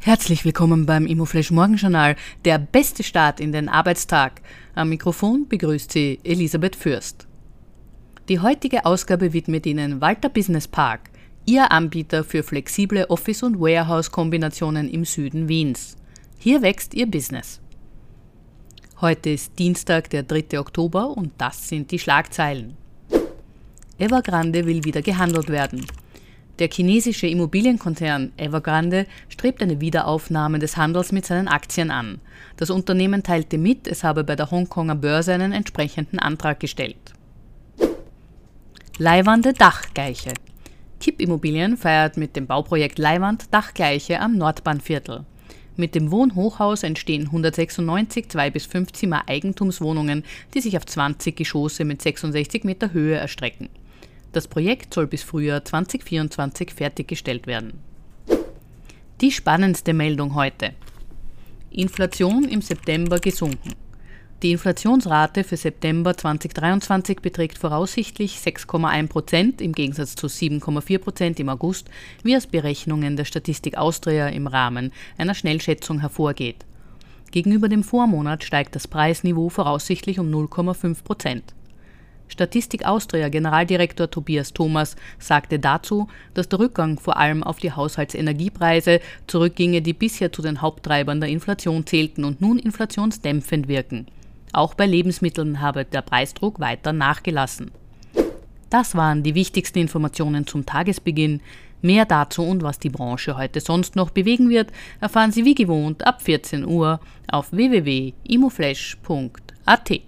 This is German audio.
Herzlich willkommen beim Immoflash Morgenjournal, der beste Start in den Arbeitstag. Am Mikrofon begrüßt Sie Elisabeth Fürst. Die heutige Ausgabe widmet Ihnen Walter Business Park, Ihr Anbieter für flexible Office- und Warehouse-Kombinationen im Süden Wiens. Hier wächst Ihr Business. Heute ist Dienstag, der 3. Oktober und das sind die Schlagzeilen. Evergrande will wieder gehandelt werden. Der chinesische Immobilienkonzern Evergrande strebt eine Wiederaufnahme des Handels mit seinen Aktien an. Das Unternehmen teilte mit, es habe bei der Hongkonger Börse einen entsprechenden Antrag gestellt. Leihwande Dachgleiche. Kipp Immobilien feiert mit dem Bauprojekt Leihwand Dachgleiche am Nordbahnviertel. Mit dem Wohnhochhaus entstehen 196 2 bis 5 Zimmer Eigentumswohnungen, die sich auf 20 Geschosse mit 66 Meter Höhe erstrecken. Das Projekt soll bis Frühjahr 2024 fertiggestellt werden. Die spannendste Meldung heute. Inflation im September gesunken. Die Inflationsrate für September 2023 beträgt voraussichtlich 6,1 Prozent im Gegensatz zu 7,4 Prozent im August, wie aus Berechnungen der Statistik Austria im Rahmen einer Schnellschätzung hervorgeht. Gegenüber dem Vormonat steigt das Preisniveau voraussichtlich um 0,5 Prozent. Statistik Austria Generaldirektor Tobias Thomas sagte dazu, dass der Rückgang vor allem auf die Haushaltsenergiepreise zurückginge, die bisher zu den Haupttreibern der Inflation zählten und nun inflationsdämpfend wirken. Auch bei Lebensmitteln habe der Preisdruck weiter nachgelassen. Das waren die wichtigsten Informationen zum Tagesbeginn. Mehr dazu und was die Branche heute sonst noch bewegen wird, erfahren Sie wie gewohnt ab 14 Uhr auf www.imoflash.at.